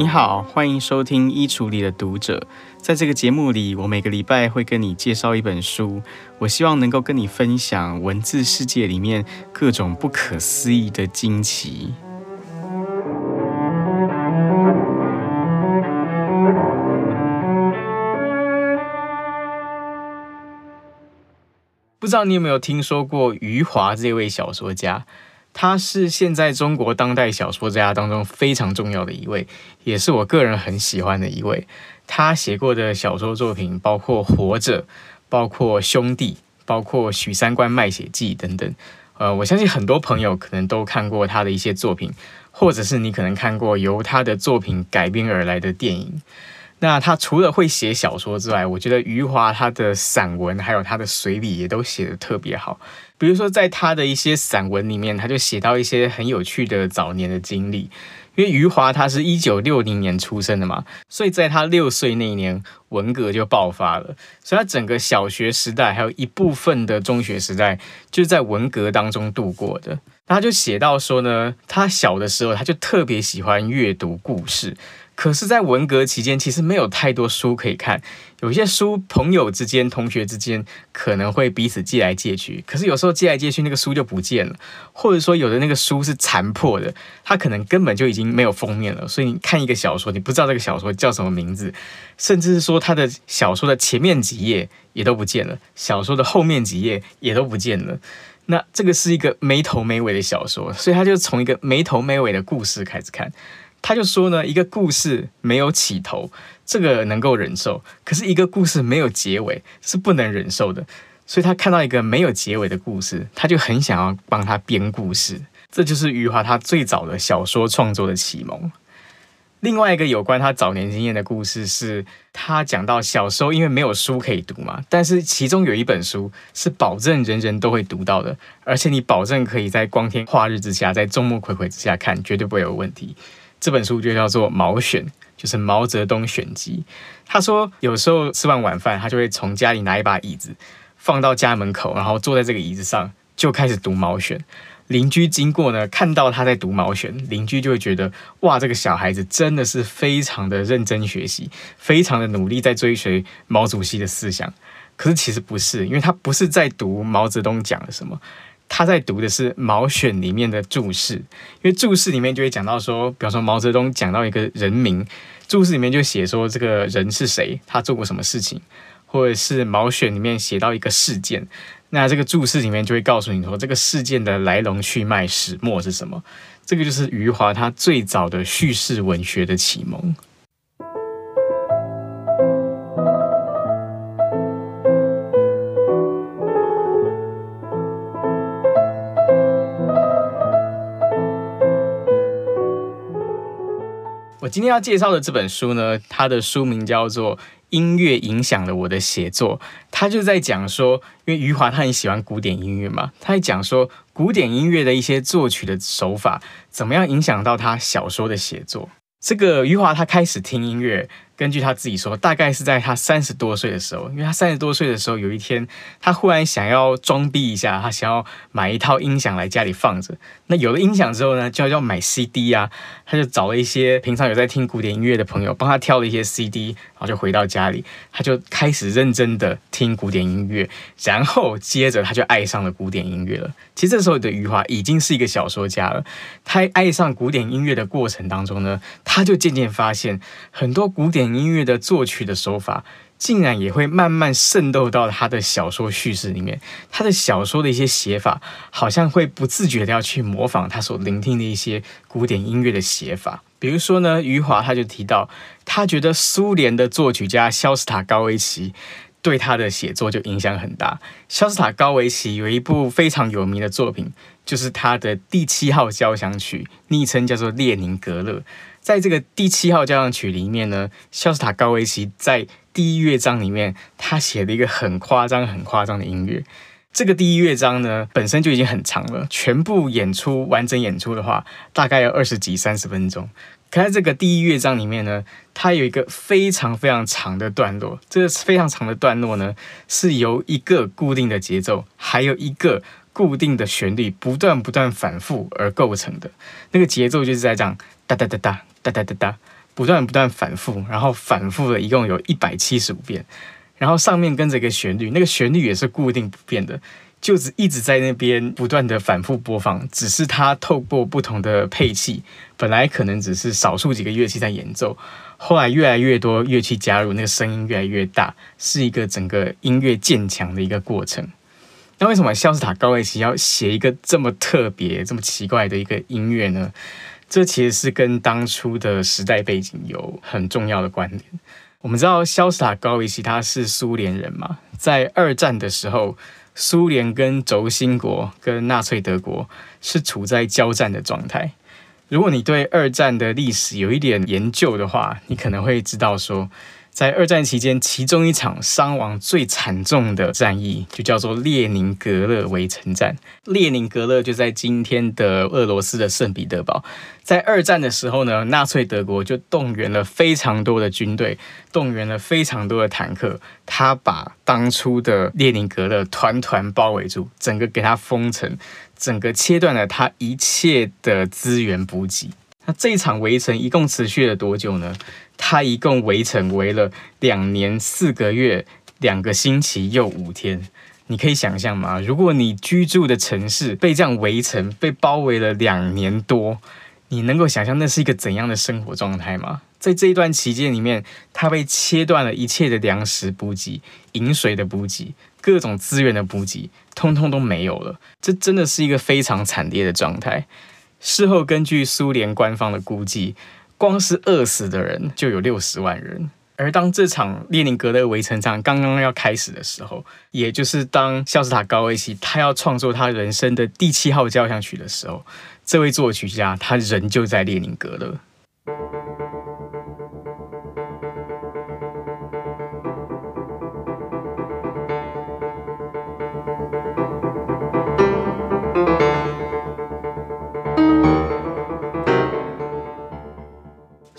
你好，欢迎收听《衣橱里的读者》。在这个节目里，我每个礼拜会跟你介绍一本书，我希望能够跟你分享文字世界里面各种不可思议的惊奇。不知道你有没有听说过余华这位小说家？他是现在中国当代小说家当中非常重要的一位，也是我个人很喜欢的一位。他写过的小说作品包括《活着》，包括《兄弟》，包括《许三观卖血记》等等。呃，我相信很多朋友可能都看过他的一些作品，或者是你可能看过由他的作品改编而来的电影。那他除了会写小说之外，我觉得余华他的散文还有他的随笔也都写得特别好。比如说，在他的一些散文里面，他就写到一些很有趣的早年的经历。因为余华他是一九六零年出生的嘛，所以在他六岁那一年，文革就爆发了。所以他整个小学时代，还有一部分的中学时代，就是在文革当中度过的。他就写到说呢，他小的时候他就特别喜欢阅读故事。可是，在文革期间，其实没有太多书可以看。有些书，朋友之间、同学之间可能会彼此借来借去。可是有时候借来借去，那个书就不见了，或者说有的那个书是残破的，它可能根本就已经没有封面了。所以你看一个小说，你不知道这个小说叫什么名字，甚至是说它的小说的前面几页也都不见了，小说的后面几页也都不见了。那这个是一个没头没尾的小说，所以他就从一个没头没尾的故事开始看。他就说呢，一个故事没有起头，这个能够忍受；可是一个故事没有结尾是不能忍受的。所以他看到一个没有结尾的故事，他就很想要帮他编故事。这就是余华他最早的小说创作的启蒙。另外一个有关他早年经验的故事是，他讲到小时候因为没有书可以读嘛，但是其中有一本书是保证人人都会读到的，而且你保证可以在光天化日之下，在众目睽睽之下看，绝对不会有问题。这本书就叫做《毛选》，就是毛泽东选集。他说，有时候吃完晚饭，他就会从家里拿一把椅子放到家门口，然后坐在这个椅子上，就开始读《毛选》。邻居经过呢，看到他在读《毛选》，邻居就会觉得，哇，这个小孩子真的是非常的认真学习，非常的努力在追随毛主席的思想。可是其实不是，因为他不是在读毛泽东讲了什么。他在读的是《毛选》里面的注释，因为注释里面就会讲到说，比方说毛泽东讲到一个人名，注释里面就写说这个人是谁，他做过什么事情，或者是《毛选》里面写到一个事件，那这个注释里面就会告诉你说这个事件的来龙去脉、始末是什么。这个就是余华他最早的叙事文学的启蒙。今天要介绍的这本书呢，它的书名叫做《音乐影响了我的写作》。他就在讲说，因为余华他很喜欢古典音乐嘛，他在讲说古典音乐的一些作曲的手法，怎么样影响到他小说的写作。这个余华他开始听音乐。根据他自己说，大概是在他三十多岁的时候，因为他三十多岁的时候，有一天他忽然想要装逼一下，他想要买一套音响来家里放着。那有了音响之后呢，就要买 CD 啊，他就找了一些平常有在听古典音乐的朋友，帮他挑了一些 CD，然后就回到家里，他就开始认真的听古典音乐，然后接着他就爱上了古典音乐了。其实这时候的余华已经是一个小说家了。他爱上古典音乐的过程当中呢，他就渐渐发现很多古典音乐的作曲的手法，竟然也会慢慢渗透到他的小说叙事里面。他的小说的一些写法，好像会不自觉的要去模仿他所聆听的一些古典音乐的写法。比如说呢，余华他就提到，他觉得苏联的作曲家肖斯塔高维奇对他的写作就影响很大。肖斯塔高维奇有一部非常有名的作品，就是他的第七号交响曲，昵称叫做列宁格勒。在这个第七号交响曲里面呢，肖斯塔高维奇在第一乐章里面，他写了一个很夸张、很夸张的音乐。这个第一乐章呢，本身就已经很长了，全部演出完整演出的话，大概要二十几、三十分钟。可在这个第一乐章里面呢，它有一个非常非常长的段落。这个非常长的段落呢，是由一个固定的节奏，还有一个固定的旋律，不断不断反复而构成的。那个节奏就是在这样哒哒哒哒哒哒哒哒。不断不断反复，然后反复了一共有一百七十五遍，然后上面跟着一个旋律，那个旋律也是固定不变的，就是一直在那边不断的反复播放，只是它透过不同的配器，本来可能只是少数几个乐器在演奏，后来越来越多乐器加入，那个声音越来越大，是一个整个音乐渐强的一个过程。那为什么肖斯塔高维奇要写一个这么特别、这么奇怪的一个音乐呢？这其实是跟当初的时代背景有很重要的关联。我们知道肖斯塔高维奇他是苏联人嘛，在二战的时候，苏联跟轴心国跟纳粹德国是处在交战的状态。如果你对二战的历史有一点研究的话，你可能会知道说。在二战期间，其中一场伤亡最惨重的战役就叫做列宁格勒围城战。列宁格勒就在今天的俄罗斯的圣彼得堡。在二战的时候呢，纳粹德国就动员了非常多的军队，动员了非常多的坦克，他把当初的列宁格勒团团包围住，整个给他封城，整个切断了他一切的资源补给。那这一场围城一共持续了多久呢？他一共围城围了两年四个月两个星期又五天，你可以想象吗？如果你居住的城市被这样围城，被包围了两年多，你能够想象那是一个怎样的生活状态吗？在这一段期间里面，他被切断了一切的粮食补给、饮水的补给、各种资源的补给，通通都没有了。这真的是一个非常惨烈的状态。事后根据苏联官方的估计，光是饿死的人就有六十万人，而当这场列宁格勒围城战刚刚要开始的时候，也就是当肖斯塔高维奇他要创作他人生的第七号交响曲的时候，这位作曲家他仍就在列宁格勒。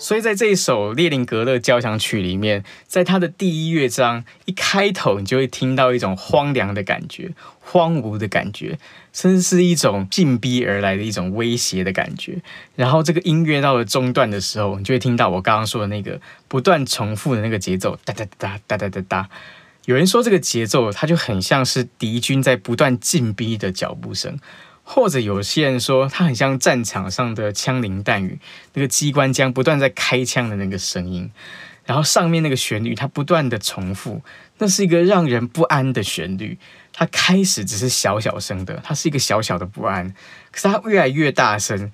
所以在这一首列宁格勒交响曲里面，在它的第一乐章一开头，你就会听到一种荒凉的感觉、荒芜的感觉，甚至是一种进逼而来的一种威胁的感觉。然后这个音乐到了中段的时候，你就会听到我刚刚说的那个不断重复的那个节奏，哒哒哒哒哒哒哒。有人说这个节奏它就很像是敌军在不断进逼的脚步声。或者有些人说，它很像战场上的枪林弹雨，那个机关枪不断在开枪的那个声音，然后上面那个旋律它不断的重复，那是一个让人不安的旋律。它开始只是小小声的，它是一个小小的不安，可是它越来越大声，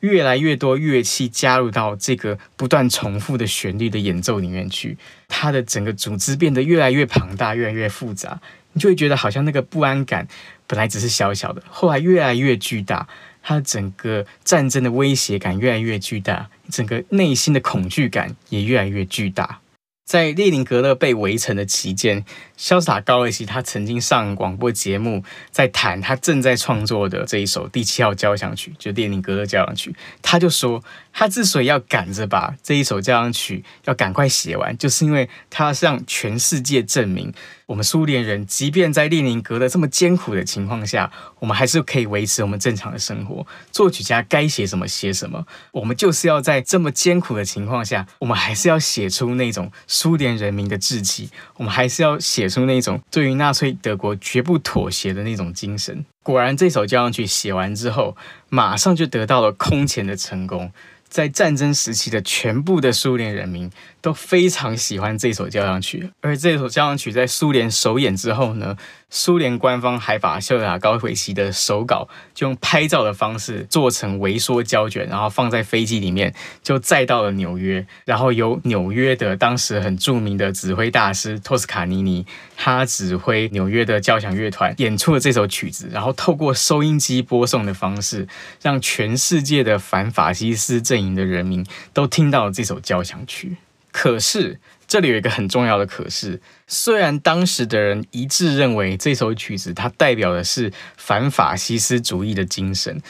越来越多乐器加入到这个不断重复的旋律的演奏里面去，它的整个组织变得越来越庞大，越来越复杂。你就会觉得好像那个不安感本来只是小小的，后来越来越巨大，他整个战争的威胁感越来越巨大，整个内心的恐惧感也越来越巨大。在列宁格勒被围城的期间，潇洒高维奇他曾经上广播节目，在谈他正在创作的这一首第七号交响曲，就列宁格勒交响曲。他就说，他之所以要赶着把这一首交响曲要赶快写完，就是因为他要向全世界证明。我们苏联人，即便在列宁格勒这么艰苦的情况下，我们还是可以维持我们正常的生活。作曲家该写什么写什么，我们就是要在这么艰苦的情况下，我们还是要写出那种苏联人民的志气，我们还是要写出那种对于纳粹德国绝不妥协的那种精神。果然，这首交响曲写完之后，马上就得到了空前的成功。在战争时期的全部的苏联人民都非常喜欢这首交响曲，而这首交响曲在苏联首演之后呢，苏联官方还把萧士塔高维奇的手稿就用拍照的方式做成微缩胶卷，然后放在飞机里面，就载到了纽约，然后由纽约的当时很著名的指挥大师托斯卡尼尼，他指挥纽约的交响乐团演出了这首曲子，然后透过收音机播送的方式，让全世界的反法西斯阵营的人民都听到了这首交响曲。可是，这里有一个很重要的可是，虽然当时的人一致认为这首曲子它代表的是反法西斯主义的精神，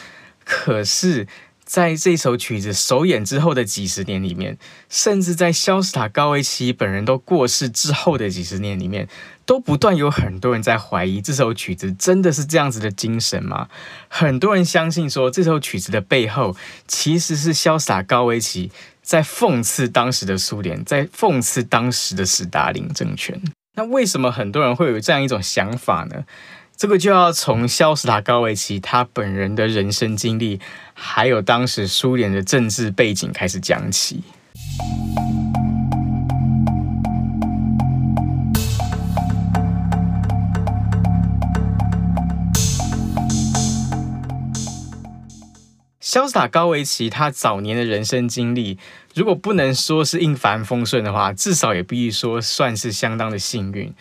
可是，在这首曲子首演之后的几十年里面，甚至在肖斯塔高维奇本人都过世之后的几十年里面，都不断有很多人在怀疑这首曲子真的是这样子的精神吗？很多人相信说，这首曲子的背后其实是肖斯塔高维奇在讽刺当时的苏联，在讽刺当时的斯大林政权。那为什么很多人会有这样一种想法呢？这个就要从肖斯塔高维奇他本人的人生经历，还有当时苏联的政治背景开始讲起。肖斯塔高维奇他早年的人生经历，如果不能说是一帆风顺的话，至少也必须说算是相当的幸运。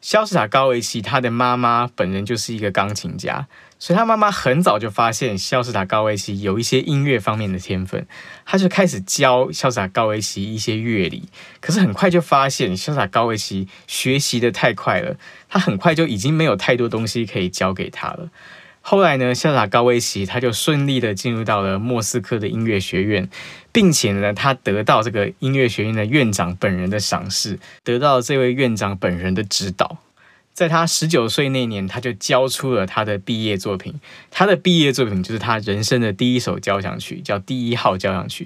肖斯塔高维奇他的妈妈本人就是一个钢琴家，所以他妈妈很早就发现肖斯塔高维奇有一些音乐方面的天分，他就开始教肖斯塔高维奇一些乐理。可是很快就发现肖斯塔高维奇学习得太快了，他很快就已经没有太多东西可以教给他了。后来呢，潇洒高维奇他就顺利的进入到了莫斯科的音乐学院，并且呢，他得到这个音乐学院的院长本人的赏识，得到这位院长本人的指导。在他十九岁那年，他就交出了他的毕业作品。他的毕业作品就是他人生的第一首交响曲，叫《第一号交响曲》。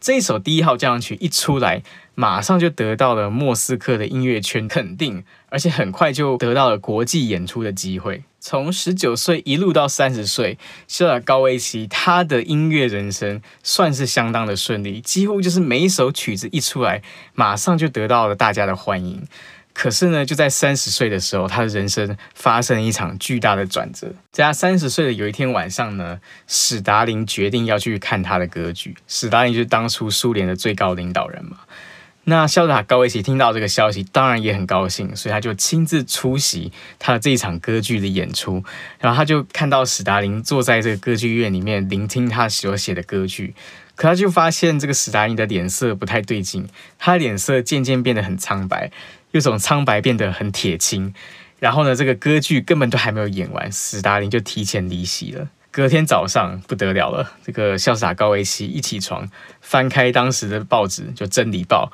这首《第一号交响曲》一出来，马上就得到了莫斯科的音乐圈肯定，而且很快就得到了国际演出的机会。从十九岁一路到三十岁，萧士塔高维奇他的音乐人生算是相当的顺利，几乎就是每一首曲子一出来，马上就得到了大家的欢迎。可是呢，就在三十岁的时候，他的人生发生了一场巨大的转折。在他三十岁的有一天晚上呢，史达林决定要去看他的歌剧。史达林就是当初苏联的最高领导人嘛。那肖塔高维奇听到这个消息，当然也很高兴，所以他就亲自出席他的这一场歌剧的演出。然后他就看到史达林坐在这个歌剧院里面聆听他所写的歌剧，可他就发现这个史达林的脸色不太对劲，他脸色渐渐变得很苍白，又从苍白变得很铁青。然后呢，这个歌剧根本都还没有演完，史达林就提前离席了。隔天早上不得了了，这个潇洒高维奇一起床，翻开当时的报纸，就《真理报》，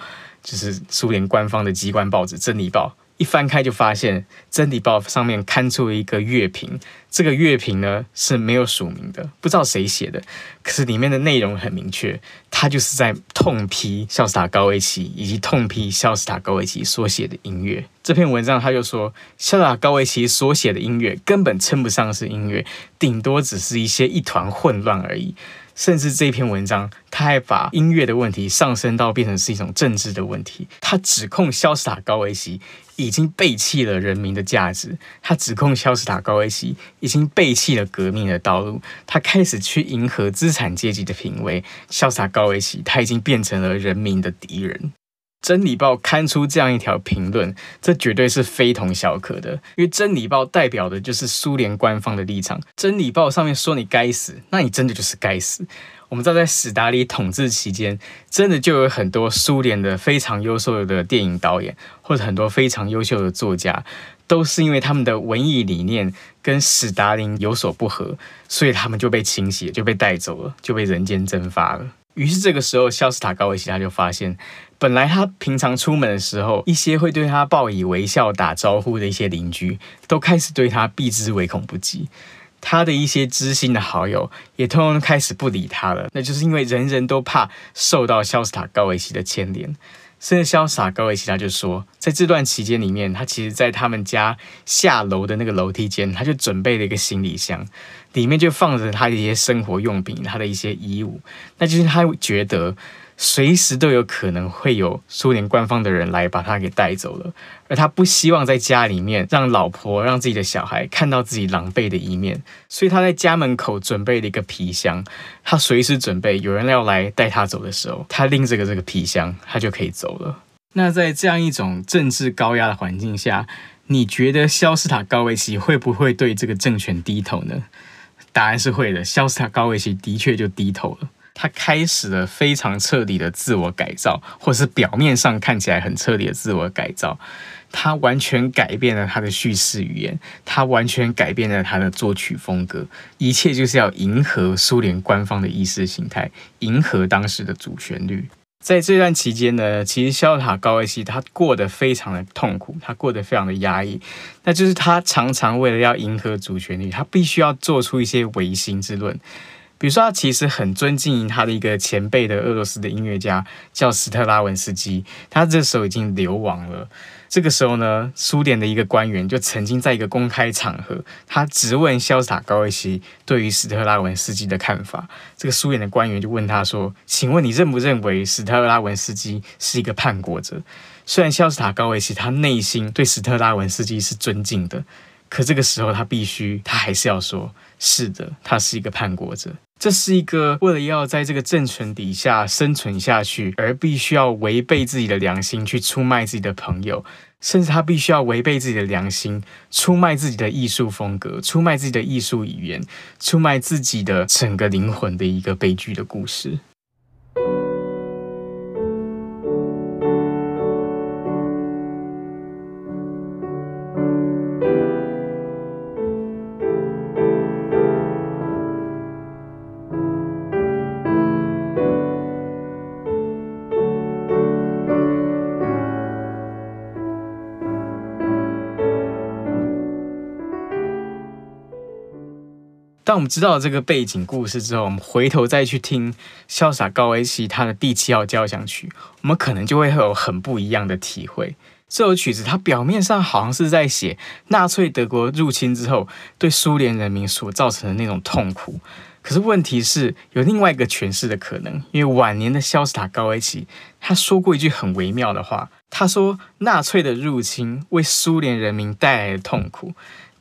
就是苏联官方的机关报纸《真理报》。一翻开就发现《真理报》上面刊出了一个乐评，这个乐评呢是没有署名的，不知道谁写的，可是里面的内容很明确，他就是在痛批肖斯塔高维奇以及痛批肖斯塔高维奇所写的音乐。这篇文章他就说，肖斯塔高维奇所写的音乐根本称不上是音乐，顶多只是一些一团混乱而已。甚至这篇文章，他还把音乐的问题上升到变成是一种政治的问题。他指控肖斯塔高维奇已经背弃了人民的价值，他指控肖斯塔高维奇已经背弃了革命的道路，他开始去迎合资产阶级的品味。肖斯塔高维奇他已经变成了人民的敌人。真理报刊出这样一条评论，这绝对是非同小可的，因为真理报代表的就是苏联官方的立场。真理报上面说你该死，那你真的就是该死。我们知道，在史达林统治期间，真的就有很多苏联的非常优秀的电影导演，或者很多非常优秀的作家，都是因为他们的文艺理念跟史达林有所不合，所以他们就被清洗，就被带走了，就被人间蒸发了。于是这个时候，肖斯塔高维奇他就发现。本来他平常出门的时候，一些会对他报以微笑、打招呼的一些邻居，都开始对他避之唯恐不及。他的一些知心的好友，也通通开始不理他了。那就是因为人人都怕受到肖斯塔高维奇的牵连。甚至萧士塔高维奇他就说，在这段期间里面，他其实在他们家下楼的那个楼梯间，他就准备了一个行李箱，里面就放着他的一些生活用品、他的一些衣物。那就是他觉得。随时都有可能会有苏联官方的人来把他给带走了，而他不希望在家里面让老婆、让自己的小孩看到自己狼狈的一面，所以他在家门口准备了一个皮箱，他随时准备有人要来带他走的时候，他拎着个这个皮箱，他就可以走了。那在这样一种政治高压的环境下，你觉得肖斯塔高维奇会不会对这个政权低头呢？答案是会的，肖斯塔高维奇的确就低头了。他开始了非常彻底的自我改造，或是表面上看起来很彻底的自我改造。他完全改变了他的叙事语言，他完全改变了他的作曲风格，一切就是要迎合苏联官方的意识形态，迎合当时的主旋律。在这段期间呢，其实肖塔高维奇他过得非常的痛苦，他过得非常的压抑。那就是他常常为了要迎合主旋律，他必须要做出一些违心之论。比如说，他其实很尊敬他的一个前辈的俄罗斯的音乐家，叫斯特拉文斯基。他这时候已经流亡了。这个时候呢，苏联的一个官员就曾经在一个公开场合，他质问肖斯塔高维奇对于斯特拉文斯基的看法。这个苏联的官员就问他说：“请问你认不认为斯特拉文斯基是一个叛国者？”虽然肖斯塔高维奇他内心对斯特拉文斯基是尊敬的，可这个时候他必须，他还是要说：“是的，他是一个叛国者。”这是一个为了要在这个政权底下生存下去，而必须要违背自己的良心去出卖自己的朋友，甚至他必须要违背自己的良心出卖自己的艺术风格、出卖自己的艺术语言、出卖自己的整个灵魂的一个悲剧的故事。当我们知道这个背景故事之后，我们回头再去听萧斯塔高维契他的第七号交响曲，我们可能就会有很不一样的体会。这首曲子它表面上好像是在写纳粹德国入侵之后对苏联人民所造成的那种痛苦，可是问题是有另外一个诠释的可能，因为晚年的萧斯塔高维奇他说过一句很微妙的话，他说纳粹的入侵为苏联人民带来的痛苦。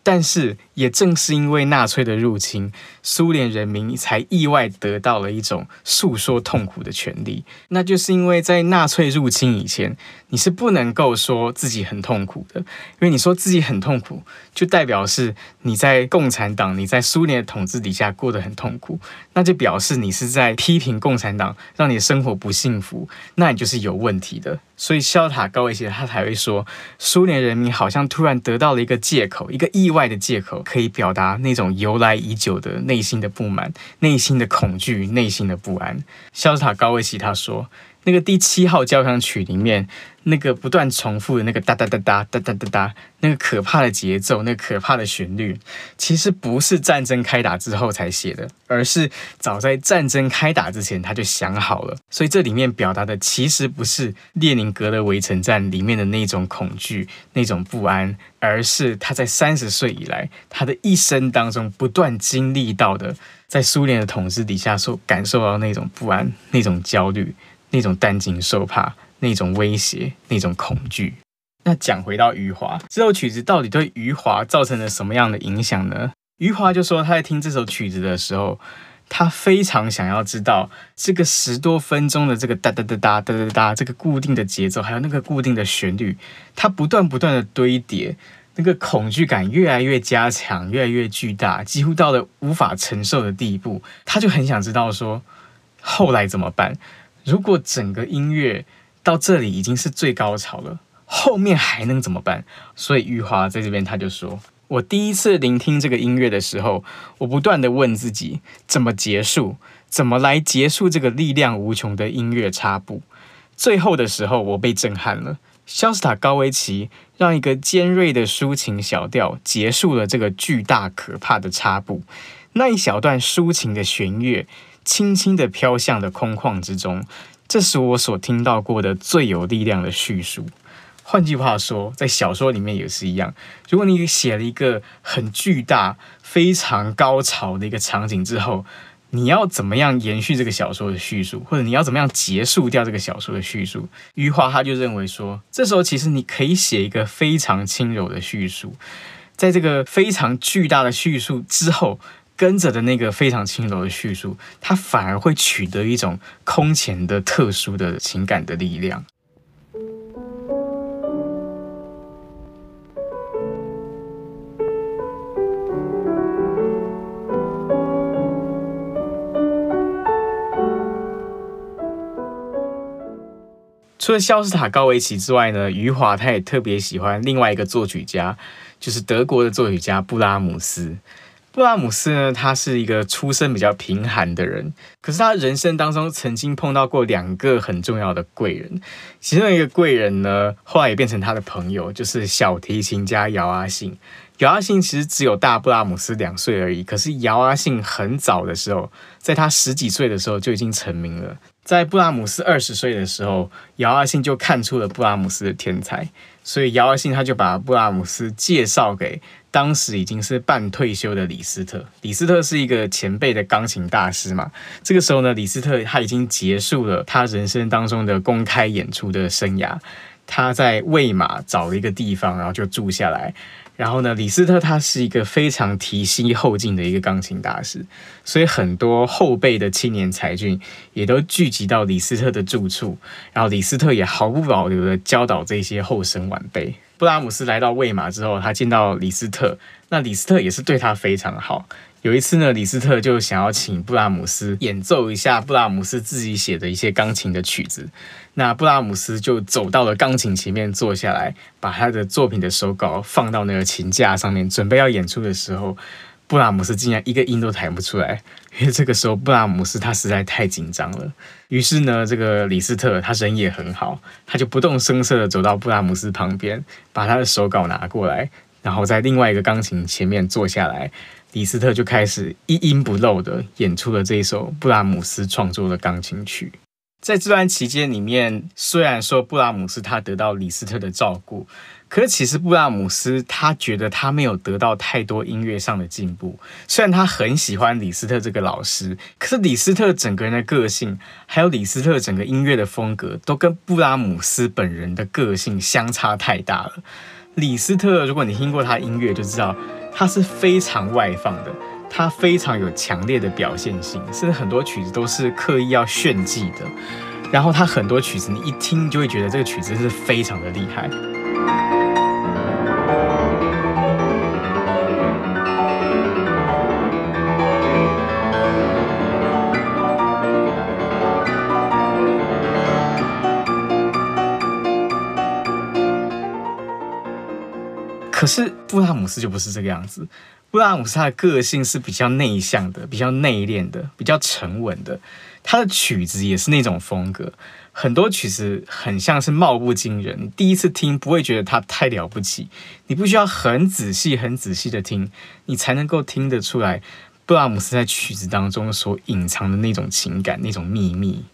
但是，也正是因为纳粹的入侵，苏联人民才意外得到了一种诉说痛苦的权利。那就是因为在纳粹入侵以前，你是不能够说自己很痛苦的，因为你说自己很痛苦，就代表是你在共产党、你在苏联的统治底下过得很痛苦，那就表示你是在批评共产党，让你的生活不幸福，那你就是有问题的。所以，萧塔高维契他才会说，苏联人民好像突然得到了一个借口，一个意外的借口，可以表达那种由来已久的内心的不满、内心的恐惧、内心的不安。肖斯塔高维奇他说。那个第七号交响曲里面，那个不断重复的那个哒哒哒哒哒哒哒哒，那个可怕的节奏，那个可怕的旋律，其实不是战争开打之后才写的，而是早在战争开打之前他就想好了。所以这里面表达的其实不是列宁格勒围城战里面的那种恐惧、那种不安，而是他在三十岁以来，他的一生当中不断经历到的，在苏联的统治底下所感受到那种不安、那种焦虑。那种担惊受怕，那种威胁，那种恐惧。那讲回到余华，这首曲子到底对余华造成了什么样的影响呢？余华就说他在听这首曲子的时候，他非常想要知道这个十多分钟的这个哒哒哒哒哒哒哒这个固定的节奏，还有那个固定的旋律，它不断不断的堆叠，那个恐惧感越来越加强，越来越巨大，几乎到了无法承受的地步。他就很想知道说，后来怎么办？如果整个音乐到这里已经是最高潮了，后面还能怎么办？所以余华在这边他就说：“我第一次聆听这个音乐的时候，我不断地问自己，怎么结束？怎么来结束这个力量无穷的音乐插步？最后的时候，我被震撼了。肖斯塔高维奇让一个尖锐的抒情小调结束了这个巨大可怕的插步，那一小段抒情的弦乐。”轻轻地飘向了空旷之中，这是我所听到过的最有力量的叙述。换句话说，在小说里面也是一样。如果你写了一个很巨大、非常高潮的一个场景之后，你要怎么样延续这个小说的叙述，或者你要怎么样结束掉这个小说的叙述？余华他就认为说，这时候其实你可以写一个非常轻柔的叙述，在这个非常巨大的叙述之后。跟着的那个非常轻柔的叙述，它反而会取得一种空前的特殊的情感的力量。除了肖斯塔高维奇之外呢，余华他也特别喜欢另外一个作曲家，就是德国的作曲家布拉姆斯。布拉姆斯呢，他是一个出身比较贫寒的人，可是他人生当中曾经碰到过两个很重要的贵人，其中一个贵人呢，后来也变成他的朋友，就是小提琴家姚阿信。姚阿信其实只有大布拉姆斯两岁而已，可是姚阿信很早的时候，在他十几岁的时候就已经成名了。在布拉姆斯二十岁的时候，姚阿信就看出了布拉姆斯的天才，所以姚阿信他就把布拉姆斯介绍给当时已经是半退休的李斯特。李斯特是一个前辈的钢琴大师嘛，这个时候呢，李斯特他已经结束了他人生当中的公开演出的生涯，他在魏玛找了一个地方，然后就住下来。然后呢，李斯特他是一个非常提携后进的一个钢琴大师，所以很多后辈的青年才俊也都聚集到李斯特的住处，然后李斯特也毫不保留地教导这些后生晚辈。布拉姆斯来到魏玛之后，他见到李斯特，那李斯特也是对他非常好。有一次呢，李斯特就想要请布拉姆斯演奏一下布拉姆斯自己写的一些钢琴的曲子。那布拉姆斯就走到了钢琴前面坐下来，把他的作品的手稿放到那个琴架上面，准备要演出的时候，布拉姆斯竟然一个音都弹不出来，因为这个时候布拉姆斯他实在太紧张了。于是呢，这个李斯特他人也很好，他就不动声色地走到布拉姆斯旁边，把他的手稿拿过来，然后在另外一个钢琴前面坐下来。李斯特就开始一音不漏地演出了这一首布拉姆斯创作的钢琴曲。在这段期间里面，虽然说布拉姆斯他得到李斯特的照顾，可是其实布拉姆斯他觉得他没有得到太多音乐上的进步。虽然他很喜欢李斯特这个老师，可是李斯特整个人的个性，还有李斯特整个音乐的风格，都跟布拉姆斯本人的个性相差太大了。李斯特，如果你听过他音乐，就知道。他是非常外放的，他非常有强烈的表现性，甚至很多曲子都是刻意要炫技的。然后他很多曲子，你一听就会觉得这个曲子是非常的厉害。可是布拉姆斯就不是这个样子，布拉姆斯他的个性是比较内向的，比较内敛的，比较沉稳的。他的曲子也是那种风格，很多曲子很像是貌不惊人，你第一次听不会觉得他太了不起，你不需要很仔细、很仔细的听，你才能够听得出来布拉姆斯在曲子当中所隐藏的那种情感、那种秘密。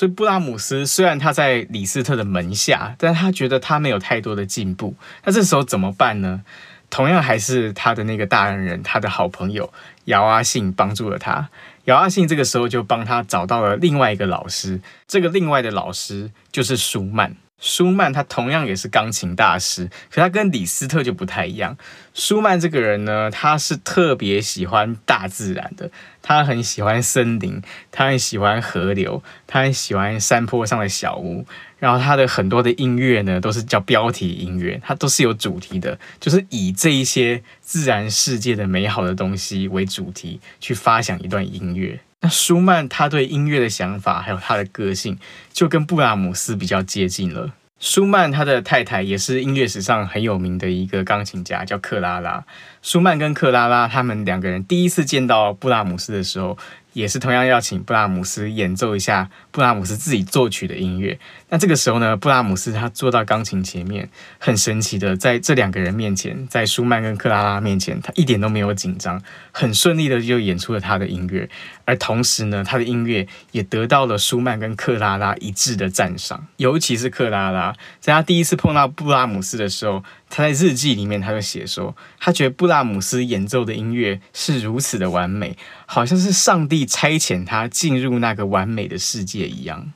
所以布拉姆斯虽然他在李斯特的门下，但他觉得他没有太多的进步。那这时候怎么办呢？同样还是他的那个大恩人，他的好朋友姚阿信帮助了他。姚阿信这个时候就帮他找到了另外一个老师，这个另外的老师就是舒曼。舒曼他同样也是钢琴大师，可他跟李斯特就不太一样。舒曼这个人呢，他是特别喜欢大自然的，他很喜欢森林，他很喜欢河流，他很喜欢山坡上的小屋。然后他的很多的音乐呢，都是叫标题音乐，它都是有主题的，就是以这一些自然世界的美好的东西为主题去发想一段音乐。那舒曼他对音乐的想法，还有他的个性，就跟布拉姆斯比较接近了。舒曼他的太太也是音乐史上很有名的一个钢琴家，叫克拉拉。舒曼跟克拉拉他们两个人第一次见到布拉姆斯的时候，也是同样要请布拉姆斯演奏一下布拉姆斯自己作曲的音乐。那这个时候呢，布拉姆斯他坐到钢琴前面，很神奇的在这两个人面前，在舒曼跟克拉拉面前，他一点都没有紧张，很顺利的就演出了他的音乐。而同时呢，他的音乐也得到了舒曼跟克拉拉一致的赞赏。尤其是克拉拉，在他第一次碰到布拉姆斯的时候，他在日记里面他就写说，他觉得布拉姆斯演奏的音乐是如此的完美，好像是上帝差遣他进入那个完美的世界一样。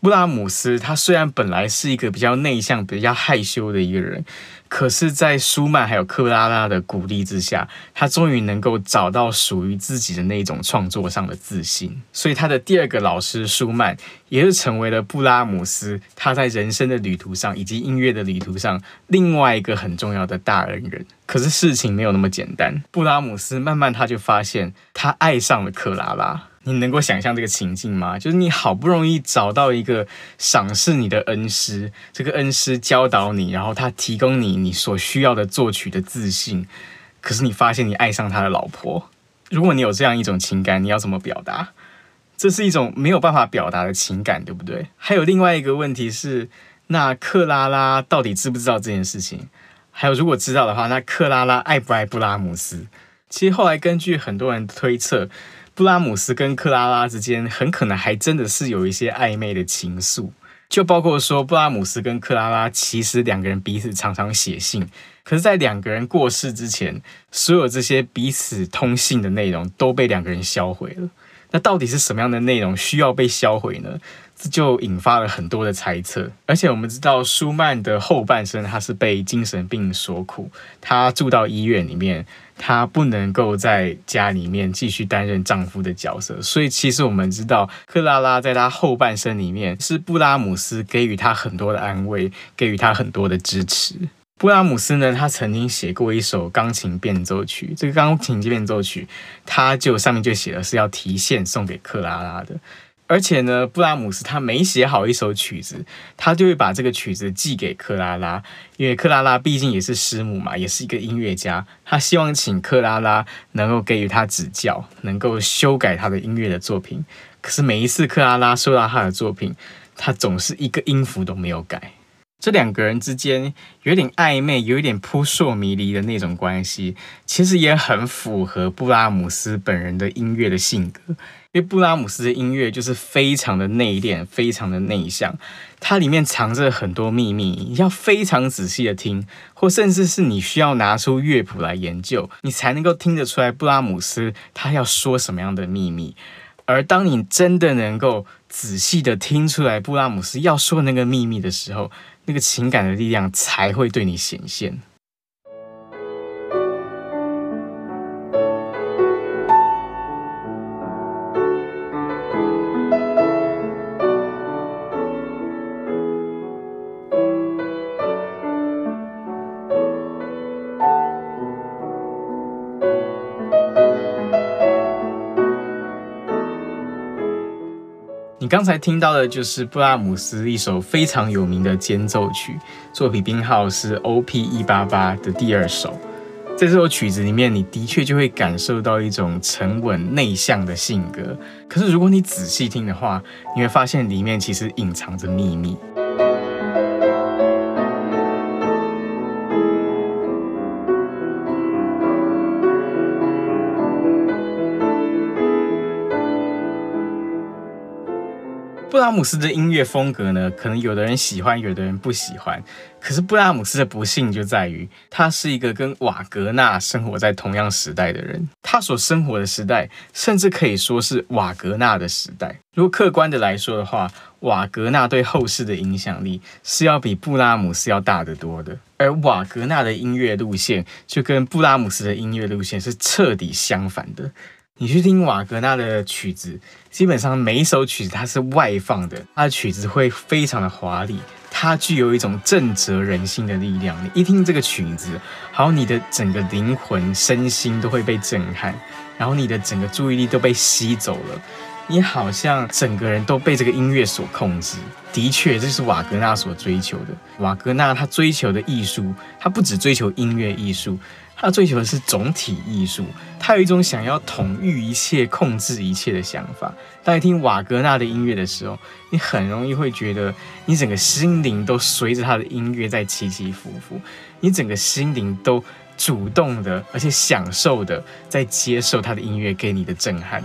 布拉姆斯他虽然本来是一个比较内向、比较害羞的一个人。可是，在舒曼还有克拉拉的鼓励之下，他终于能够找到属于自己的那种创作上的自信。所以，他的第二个老师舒曼，也是成为了布拉姆斯他在人生的旅途上以及音乐的旅途上另外一个很重要的大恩人。可是，事情没有那么简单。布拉姆斯慢慢他就发现，他爱上了克拉拉。你能够想象这个情境吗？就是你好不容易找到一个赏识你的恩师，这个恩师教导你，然后他提供你你所需要的作曲的自信。可是你发现你爱上他的老婆。如果你有这样一种情感，你要怎么表达？这是一种没有办法表达的情感，对不对？还有另外一个问题是，那克拉拉到底知不知道这件事情？还有，如果知道的话，那克拉拉爱不爱布拉姆斯？其实后来根据很多人推测。布拉姆斯跟克拉拉之间很可能还真的是有一些暧昧的情愫，就包括说布拉姆斯跟克拉拉其实两个人彼此常常写信，可是，在两个人过世之前，所有这些彼此通信的内容都被两个人销毁了。那到底是什么样的内容需要被销毁呢？这就引发了很多的猜测。而且我们知道，舒曼的后半生他是被精神病所苦，他住到医院里面，他不能够在家里面继续担任丈夫的角色。所以，其实我们知道，克拉拉在他后半生里面，是布拉姆斯给予他很多的安慰，给予他很多的支持。布拉姆斯呢，他曾经写过一首钢琴变奏曲，这个钢琴变奏曲，他就上面就写的是要提献送给克拉拉的。而且呢，布拉姆斯他每写好一首曲子，他就会把这个曲子寄给克拉拉，因为克拉拉毕竟也是师母嘛，也是一个音乐家，他希望请克拉拉能够给予他指教，能够修改他的音乐的作品。可是每一次克拉拉收到他的作品，他总是一个音符都没有改。这两个人之间有点暧昧，有一点扑朔迷离的那种关系，其实也很符合布拉姆斯本人的音乐的性格。因为布拉姆斯的音乐就是非常的内敛，非常的内向，它里面藏着很多秘密，你要非常仔细的听，或甚至是你需要拿出乐谱来研究，你才能够听得出来布拉姆斯他要说什么样的秘密。而当你真的能够仔细的听出来布拉姆斯要说那个秘密的时候，那个情感的力量才会对你显现。你刚才听到的就是布拉姆斯一首非常有名的间奏曲，作品编号是 OP 一八八的第二首。在这首曲子里面，你的确就会感受到一种沉稳内向的性格。可是如果你仔细听的话，你会发现里面其实隐藏着秘密。拉姆斯的音乐风格呢，可能有的人喜欢，有的人不喜欢。可是布拉姆斯的不幸就在于，他是一个跟瓦格纳生活在同样时代的人。他所生活的时代，甚至可以说是瓦格纳的时代。如果客观的来说的话，瓦格纳对后世的影响力是要比布拉姆斯要大得多的。而瓦格纳的音乐路线，就跟布拉姆斯的音乐路线是彻底相反的。你去听瓦格纳的曲子，基本上每一首曲子它是外放的，它的曲子会非常的华丽，它具有一种震慑人心的力量。你一听这个曲子，好你的整个灵魂、身心都会被震撼，然后你的整个注意力都被吸走了，你好像整个人都被这个音乐所控制。的确，这是瓦格纳所追求的。瓦格纳他追求的艺术，他不只追求音乐艺术。他追求的是总体艺术，他有一种想要统御一切、控制一切的想法。当你听瓦格纳的音乐的时候，你很容易会觉得，你整个心灵都随着他的音乐在起起伏伏，你整个心灵都主动的，而且享受的在接受他的音乐给你的震撼。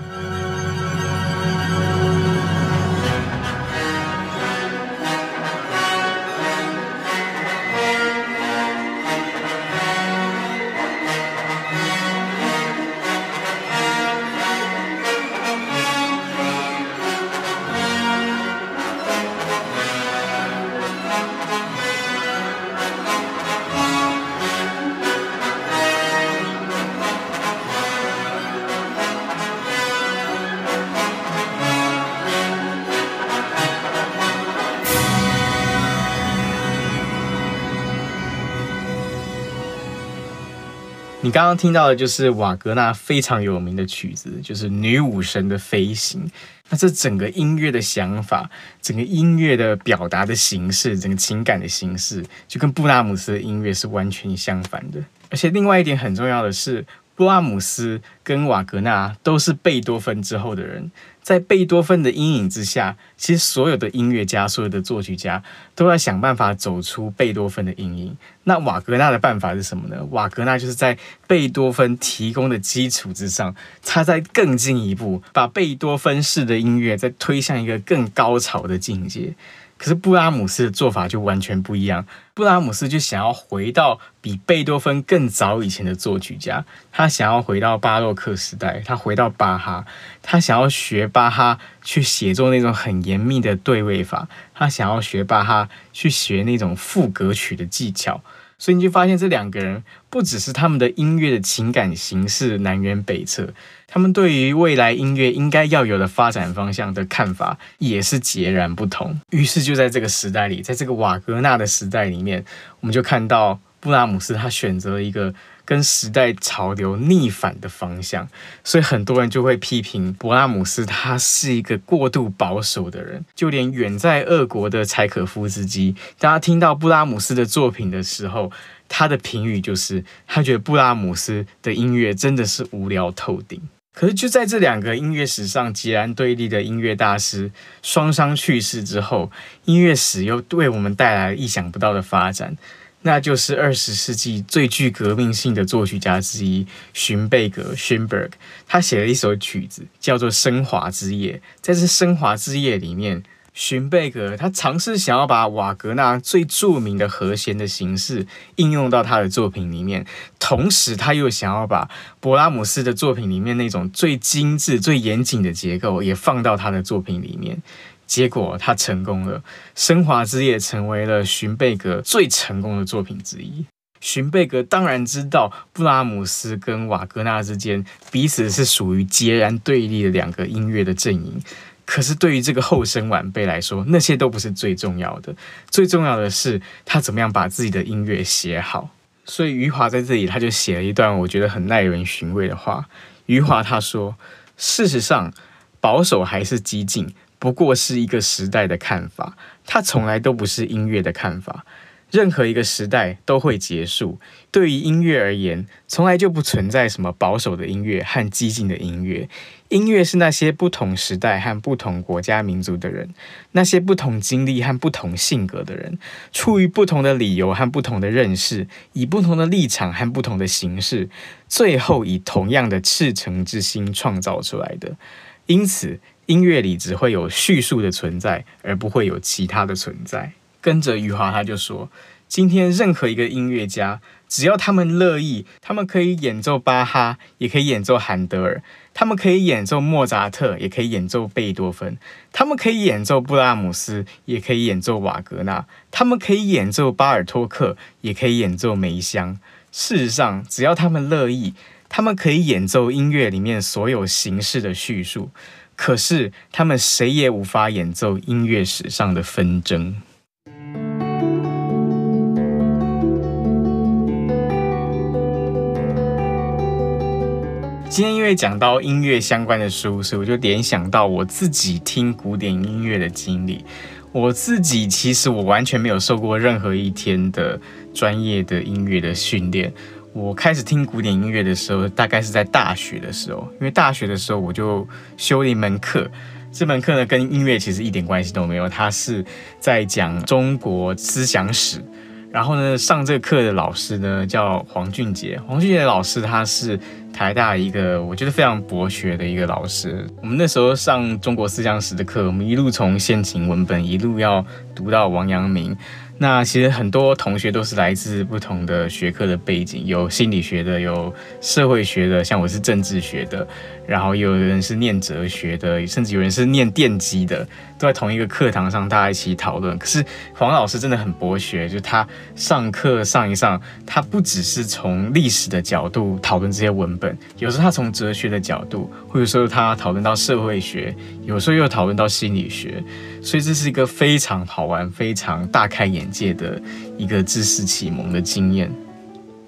刚刚听到的就是瓦格纳非常有名的曲子，就是《女武神的飞行》。那这整个音乐的想法，整个音乐的表达的形式，整个情感的形式，就跟布拉姆斯的音乐是完全相反的。而且另外一点很重要的是，布拉姆斯跟瓦格纳都是贝多芬之后的人。在贝多芬的阴影之下，其实所有的音乐家、所有的作曲家都在想办法走出贝多芬的阴影。那瓦格纳的办法是什么呢？瓦格纳就是在贝多芬提供的基础之上，他再更进一步，把贝多芬式的音乐再推向一个更高潮的境界。可是布拉姆斯的做法就完全不一样。布拉姆斯就想要回到比贝多芬更早以前的作曲家，他想要回到巴洛克时代，他回到巴哈，他想要学巴哈去写作那种很严密的对位法，他想要学巴哈去学那种赋格曲的技巧。所以你就发现这两个人不只是他们的音乐的情感形式南辕北辙，他们对于未来音乐应该要有的发展方向的看法也是截然不同。于是就在这个时代里，在这个瓦格纳的时代里面，我们就看到布拉姆斯他选择了一个。跟时代潮流逆反的方向，所以很多人就会批评布拉姆斯，他是一个过度保守的人。就连远在俄国的柴可夫斯基，大家听到布拉姆斯的作品的时候，他的评语就是，他觉得布拉姆斯的音乐真的是无聊透顶。可是就在这两个音乐史上截然对立的音乐大师双双去世之后，音乐史又为我们带来了意想不到的发展。那就是二十世纪最具革命性的作曲家之一，荀贝格 （Schönberg），。他写了一首曲子，叫做《升华之夜》。在这《升华之夜》里面，荀贝格他尝试想要把瓦格纳最著名的和弦的形式应用到他的作品里面，同时他又想要把勃拉姆斯的作品里面那种最精致、最严谨的结构也放到他的作品里面。结果他成功了，《升华之夜》成为了荀贝格最成功的作品之一。荀贝格当然知道布拉姆斯跟瓦格纳之间彼此是属于截然对立的两个音乐的阵营，可是对于这个后生晚辈来说，那些都不是最重要的，最重要的是他怎么样把自己的音乐写好。所以余华在这里他就写了一段我觉得很耐人寻味的话。余华他说：“事实上，保守还是激进。”不过是一个时代的看法，它从来都不是音乐的看法。任何一个时代都会结束。对于音乐而言，从来就不存在什么保守的音乐和激进的音乐。音乐是那些不同时代和不同国家民族的人，那些不同经历和不同性格的人，出于不同的理由和不同的认识，以不同的立场和不同的形式，最后以同样的赤诚之心创造出来的。因此。音乐里只会有叙述的存在，而不会有其他的存在。跟着余华他就说：“今天任何一个音乐家，只要他们乐意，他们可以演奏巴哈，也可以演奏韩德尔；他们可以演奏莫扎特，也可以演奏贝多芬；他们可以演奏布拉姆斯，也可以演奏瓦格纳；他们可以演奏巴尔托克，也可以演奏梅香。事实上，只要他们乐意，他们可以演奏音乐里面所有形式的叙述。”可是，他们谁也无法演奏音乐史上的纷争。今天因为讲到音乐相关的书，所以我就联想到我自己听古典音乐的经历。我自己其实我完全没有受过任何一天的专业的音乐的训练。我开始听古典音乐的时候，大概是在大学的时候，因为大学的时候我就修了一门课，这门课呢跟音乐其实一点关系都没有，它是在讲中国思想史。然后呢，上这个课的老师呢叫黄俊杰，黄俊杰老师他是台大一个我觉得非常博学的一个老师。我们那时候上中国思想史的课，我们一路从先秦文本一路要读到王阳明。那其实很多同学都是来自不同的学科的背景，有心理学的，有社会学的，像我是政治学的，然后有人是念哲学的，甚至有人是念电机的，都在同一个课堂上，大家一起讨论。可是黄老师真的很博学，就他上课上一上，他不只是从历史的角度讨论这些文本，有时候他从哲学的角度，或者说他讨论到社会学，有时候又讨论到心理学。所以这是一个非常好玩、非常大开眼界的一个知识启蒙的经验。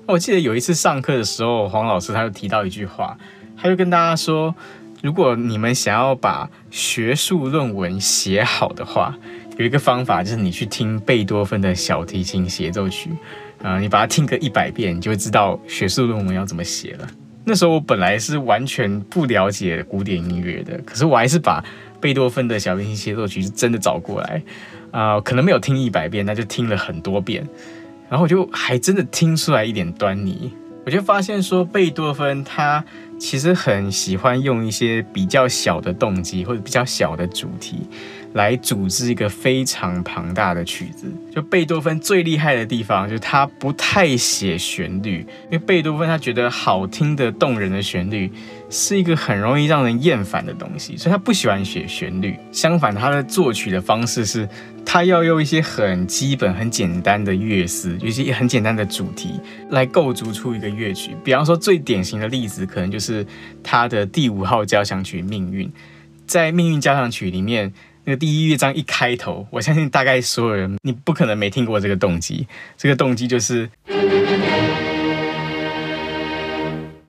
我记得有一次上课的时候，黄老师他就提到一句话，他就跟大家说，如果你们想要把学术论文写好的话，有一个方法就是你去听贝多芬的小提琴协奏曲，啊，你把它听个一百遍，你就会知道学术论文要怎么写了。那时候我本来是完全不了解古典音乐的，可是我还是把贝多芬的小提琴协奏曲是真的找过来，啊，可能没有听一百遍，那就听了很多遍。然后我就还真的听出来一点端倪，我就发现说，贝多芬他其实很喜欢用一些比较小的动机或者比较小的主题，来组织一个非常庞大的曲子。就贝多芬最厉害的地方，就是他不太写旋律，因为贝多芬他觉得好听的、动人的旋律是一个很容易让人厌烦的东西，所以他不喜欢写旋律。相反，他的作曲的方式是。他要用一些很基本、很简单的乐思，有些很简单的主题 来构筑出一个乐曲。比方说，最典型的例子可能就是他的第五号交响曲《命运》。在《命运交响曲》里面，那个第一乐章一开头，我相信大概所有人，你不可能没听过这个动机。这个动机就是，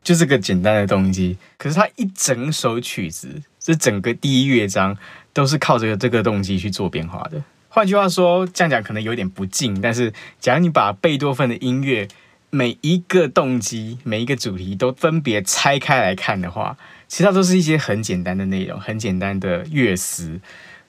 就这个简单的动机。可是他一整首曲子，这整个第一乐章都是靠这个这个动机去做变化的。换句话说，这样讲可能有点不敬，但是假如你把贝多芬的音乐每一个动机、每一个主题都分别拆开来看的话，其实它都是一些很简单的内容、很简单的乐思。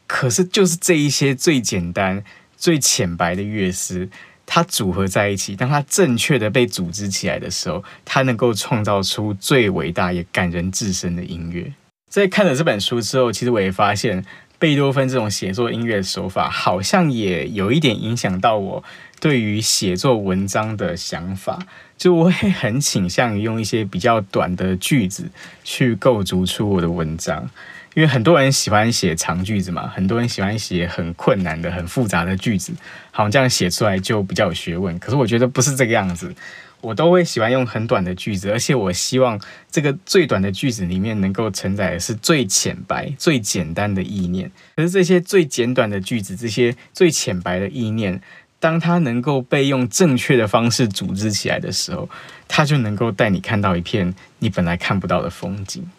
可是就是这一些最简单、最浅白的乐思，它组合在一起，当它正确的被组织起来的时候，它能够创造出最伟大也感人至深的音乐。在看了这本书之后，其实我也发现。贝多芬这种写作音乐的手法，好像也有一点影响到我对于写作文章的想法。就我会很倾向于用一些比较短的句子去构筑出我的文章，因为很多人喜欢写长句子嘛，很多人喜欢写很困难的、很复杂的句子，好像这样写出来就比较有学问。可是我觉得不是这个样子。我都会喜欢用很短的句子，而且我希望这个最短的句子里面能够承载的是最浅白、最简单的意念。可是这些最简短的句子，这些最浅白的意念，当它能够被用正确的方式组织起来的时候，它就能够带你看到一片你本来看不到的风景。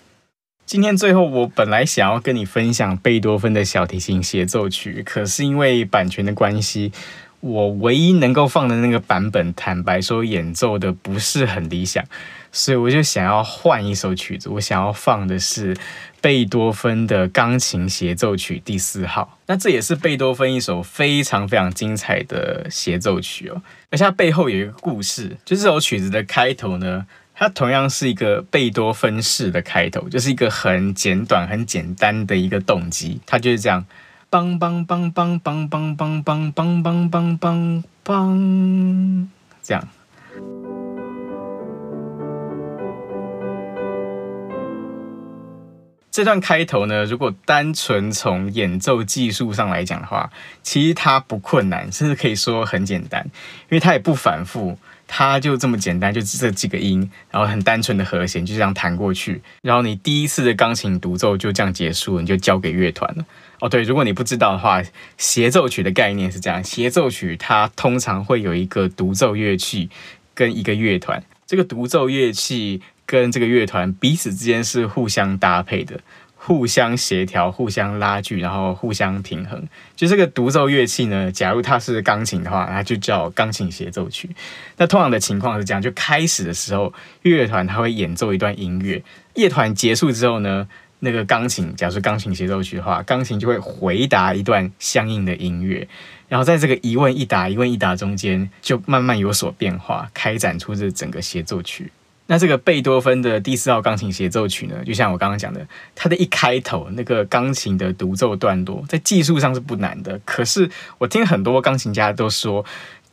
今天最后，我本来想要跟你分享贝多芬的小提琴协奏曲，可是因为版权的关系。我唯一能够放的那个版本，坦白说演奏的不是很理想，所以我就想要换一首曲子。我想要放的是贝多芬的钢琴协奏曲第四号。那这也是贝多芬一首非常非常精彩的协奏曲哦。而且它背后有一个故事，就这首曲子的开头呢，它同样是一个贝多芬式的开头，就是一个很简短、很简单的一个动机，它就是这样。梆梆梆梆梆梆梆梆梆梆梆梆梆，这样。这段开头呢，如果单纯从演奏技术上来讲的话，其实它不困难，甚至可以说很简单，因为它也不反复。它就这么简单，就这几个音，然后很单纯的和弦就这样弹过去，然后你第一次的钢琴独奏就这样结束，你就交给乐团了。哦，对，如果你不知道的话，协奏曲的概念是这样：协奏曲它通常会有一个独奏乐器跟一个乐团，这个独奏乐器跟这个乐团彼此之间是互相搭配的。互相协调、互相拉锯，然后互相平衡。就这个独奏乐器呢，假如它是钢琴的话，它就叫钢琴协奏曲。那通常的情况是这样：就开始的时候，乐团它会演奏一段音乐，乐团结束之后呢，那个钢琴，假如是钢琴协奏曲的话，钢琴就会回答一段相应的音乐，然后在这个一问一答、一问一答中间，就慢慢有所变化，开展出这整个协奏曲。那这个贝多芬的第四号钢琴协奏曲呢，就像我刚刚讲的，它的一开头那个钢琴的独奏段落，在技术上是不难的。可是我听很多钢琴家都说，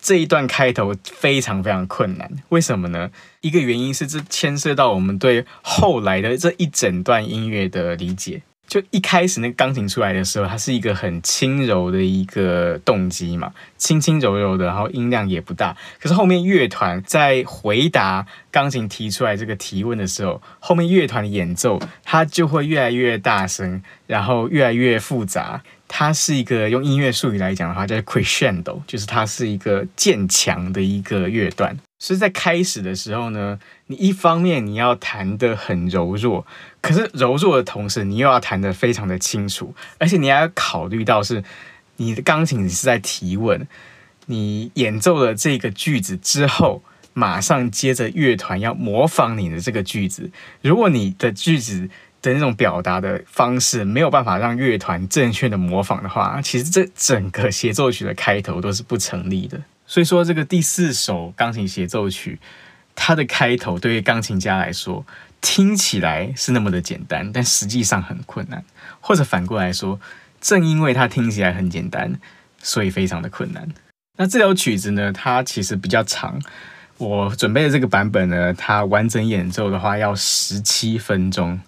这一段开头非常非常困难。为什么呢？一个原因是这牵涉到我们对后来的这一整段音乐的理解。就一开始那个钢琴出来的时候，它是一个很轻柔的一个动机嘛，轻轻柔柔的，然后音量也不大。可是后面乐团在回答钢琴提出来这个提问的时候，后面乐团的演奏它就会越来越大声，然后越来越复杂。它是一个用音乐术语来讲的话，叫 crescendo，就是它是一个渐强的一个乐段。所以在开始的时候呢，你一方面你要弹得很柔弱，可是柔弱的同时，你又要弹得非常的清楚，而且你还要考虑到是你的钢琴是在提问，你演奏了这个句子之后，马上接着乐团要模仿你的这个句子，如果你的句子的那种表达的方式没有办法让乐团正确的模仿的话，其实这整个协奏曲的开头都是不成立的。所以说，这个第四首钢琴协奏曲，它的开头对于钢琴家来说听起来是那么的简单，但实际上很困难。或者反过来说，正因为它听起来很简单，所以非常的困难。那这首曲子呢，它其实比较长。我准备的这个版本呢，它完整演奏的话要十七分钟。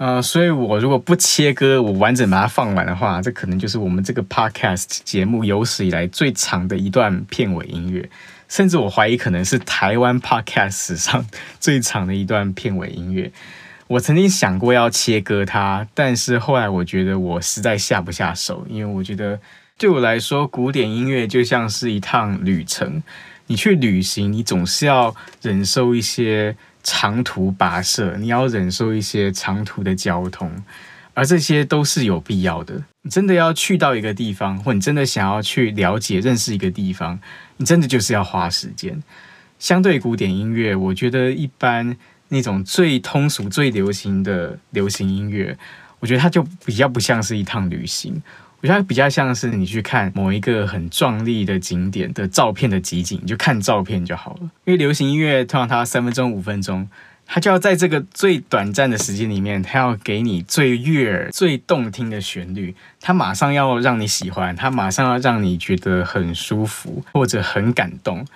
呃，所以我如果不切割，我完整把它放完的话，这可能就是我们这个 podcast 节目有史以来最长的一段片尾音乐，甚至我怀疑可能是台湾 podcast 史上 最长的一段片尾音乐。我曾经想过要切割它，但是后来我觉得我实在下不下手，因为我觉得对我来说，古典音乐就像是一趟旅程，你去旅行，你总是要忍受一些。长途跋涉，你要忍受一些长途的交通，而这些都是有必要的。你真的要去到一个地方，或你真的想要去了解、认识一个地方，你真的就是要花时间。相对古典音乐，我觉得一般那种最通俗、最流行的流行音乐，我觉得它就比较不像是一趟旅行。我觉得它比较像是你去看某一个很壮丽的景点的照片的集锦，你就看照片就好了。因为流行音乐通常它三分钟、五分钟，它就要在这个最短暂的时间里面，它要给你最悦耳、最动听的旋律，它马上要让你喜欢，它马上要让你觉得很舒服或者很感动。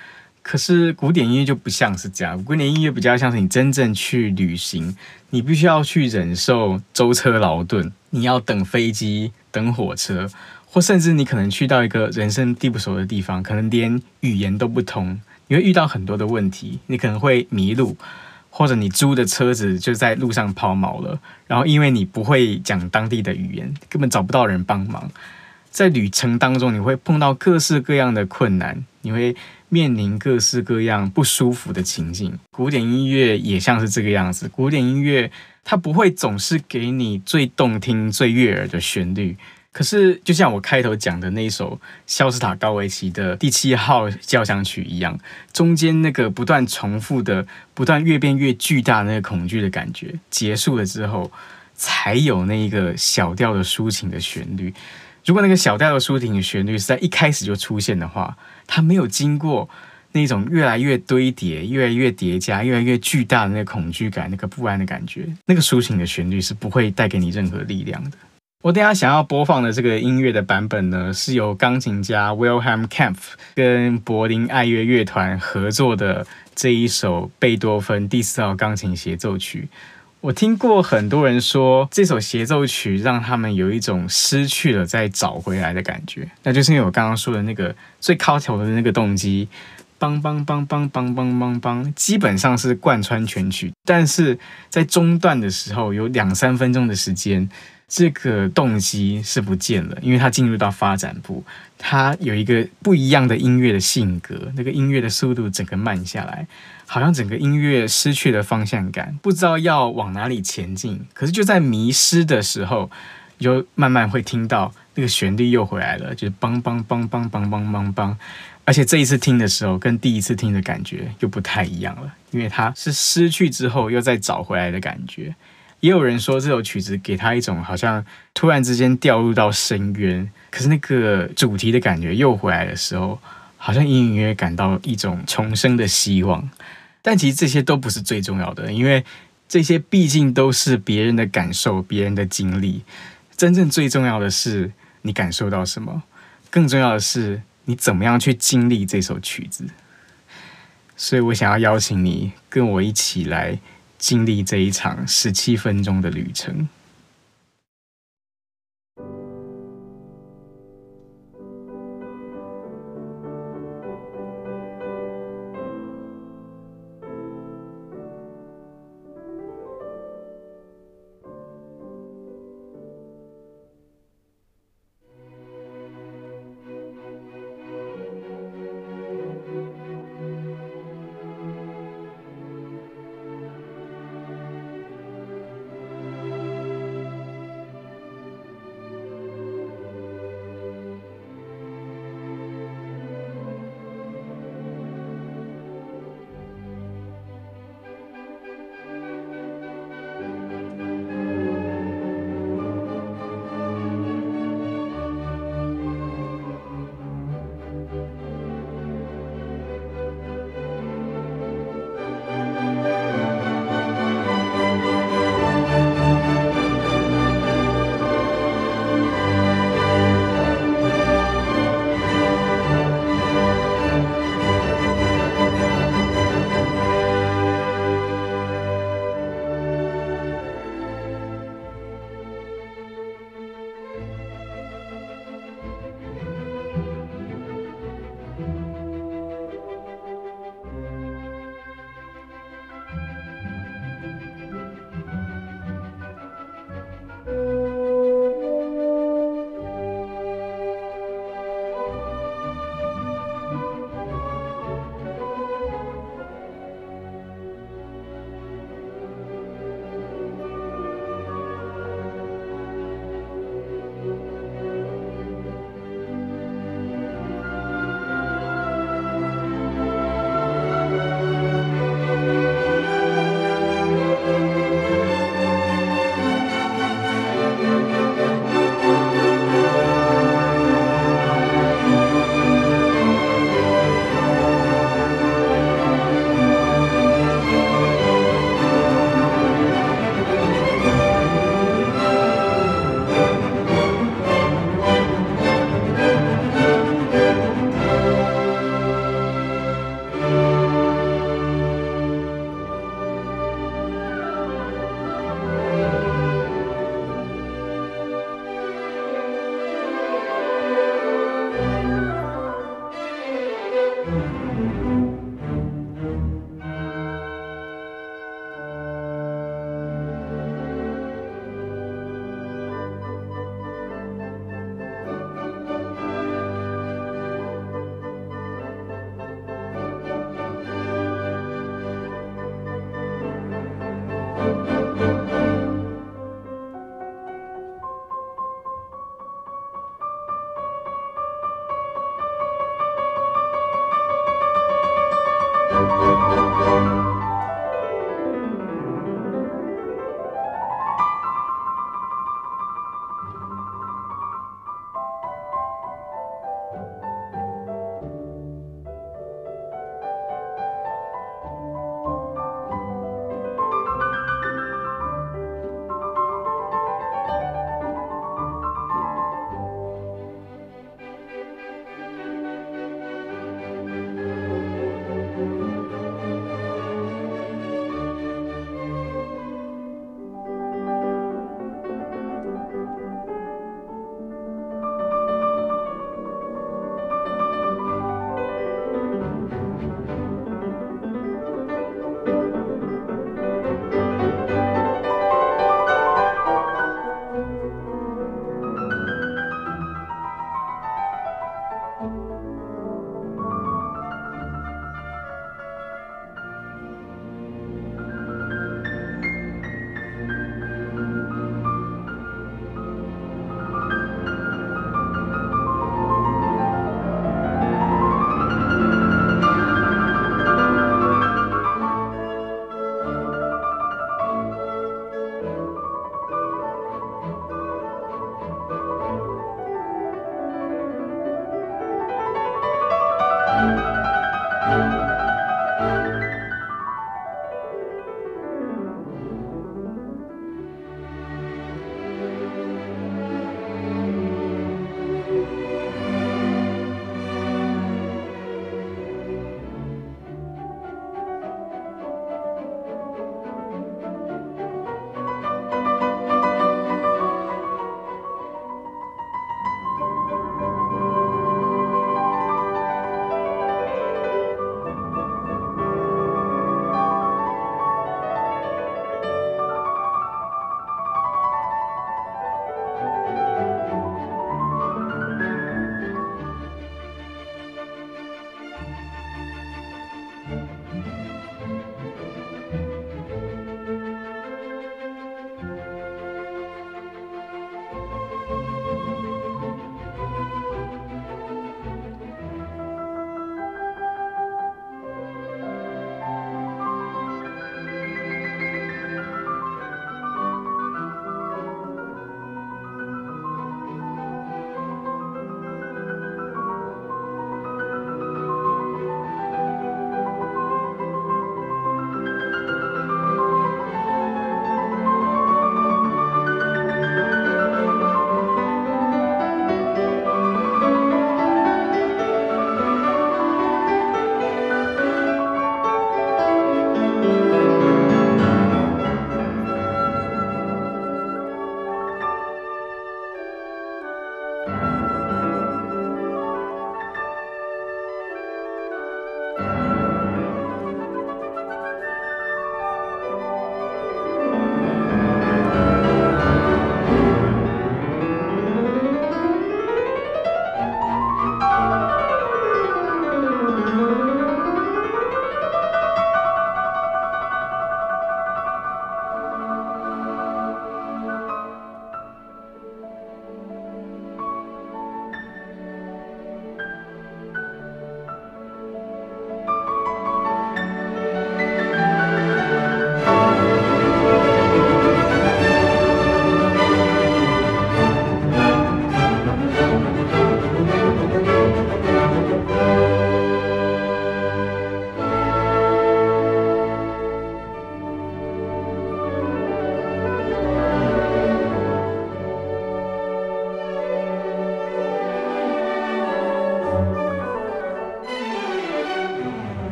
可是古典音乐就不像是这样，古典音乐比较像是你真正去旅行，你必须要去忍受舟车劳顿，你要等飞机。等火车，或甚至你可能去到一个人生地不熟的地方，可能连语言都不通，你会遇到很多的问题，你可能会迷路，或者你租的车子就在路上抛锚了，然后因为你不会讲当地的语言，根本找不到人帮忙。在旅程当中，你会碰到各式各样的困难，你会面临各式各样不舒服的情境。古典音乐也像是这个样子，古典音乐。它不会总是给你最动听、最悦耳的旋律，可是就像我开头讲的那一首肖斯塔高维奇的第七号交响曲一样，中间那个不断重复的、不断越变越巨大的那个恐惧的感觉结束了之后，才有那一个小调的抒情的旋律。如果那个小调的抒情旋律是在一开始就出现的话，它没有经过。那种越来越堆叠、越来越叠加、越来越巨大的那个恐惧感、那个不安的感觉，那个抒情的旋律是不会带给你任何力量的。我等下想要播放的这个音乐的版本呢，是由钢琴家 Wilhelm Kempf 跟柏林爱乐乐团合作的这一首贝多芬第四号钢琴协奏曲。我听过很多人说，这首协奏曲让他们有一种失去了再找回来的感觉，那就是因为我刚刚说的那个最高潮的那个动机。梆梆梆梆梆梆梆梆，基本上是贯穿全曲，但是在中段的时候有两三分钟的时间，这个动机是不见了，因为它进入到发展部，它有一个不一样的音乐的性格，那个音乐的速度整个慢下来，好像整个音乐失去了方向感，不知道要往哪里前进。可是就在迷失的时候，就慢慢会听到那个旋律又回来了，就是梆梆梆梆梆梆梆梆。而且这一次听的时候，跟第一次听的感觉又不太一样了，因为它是失去之后又再找回来的感觉。也有人说这首曲子给他一种好像突然之间掉入到深渊，可是那个主题的感觉又回来的时候，好像隐隐约约感到一种重生的希望。但其实这些都不是最重要的，因为这些毕竟都是别人的感受、别人的经历。真正最重要的是你感受到什么，更重要的是。你怎么样去经历这首曲子？所以我想要邀请你跟我一起来经历这一场十七分钟的旅程。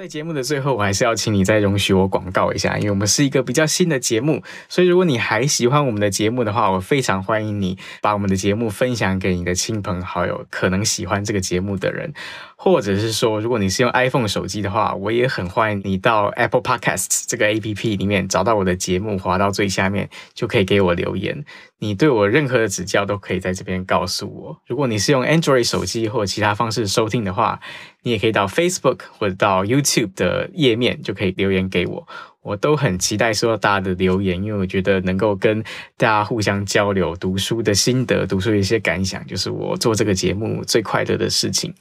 在节目的最后，我还是要请你再容许我广告一下，因为我们是一个比较新的节目，所以如果你还喜欢我们的节目的话，我非常欢迎你把我们的节目分享给你的亲朋好友，可能喜欢这个节目的人，或者是说，如果你是用 iPhone 手机的话，我也很欢迎你到 Apple Podcasts 这个 APP 里面找到我的节目，滑到最下面就可以给我留言。你对我任何的指教都可以在这边告诉我。如果你是用 Android 手机或其他方式收听的话，你也可以到 Facebook 或者到 YouTube 的页面就可以留言给我。我都很期待收到大家的留言，因为我觉得能够跟大家互相交流读书的心得、读书的一些感想，就是我做这个节目最快乐的事情。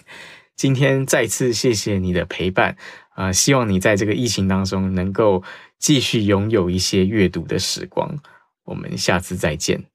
今天再次谢谢你的陪伴，啊、呃，希望你在这个疫情当中能够继续拥有一些阅读的时光。我们下次再见。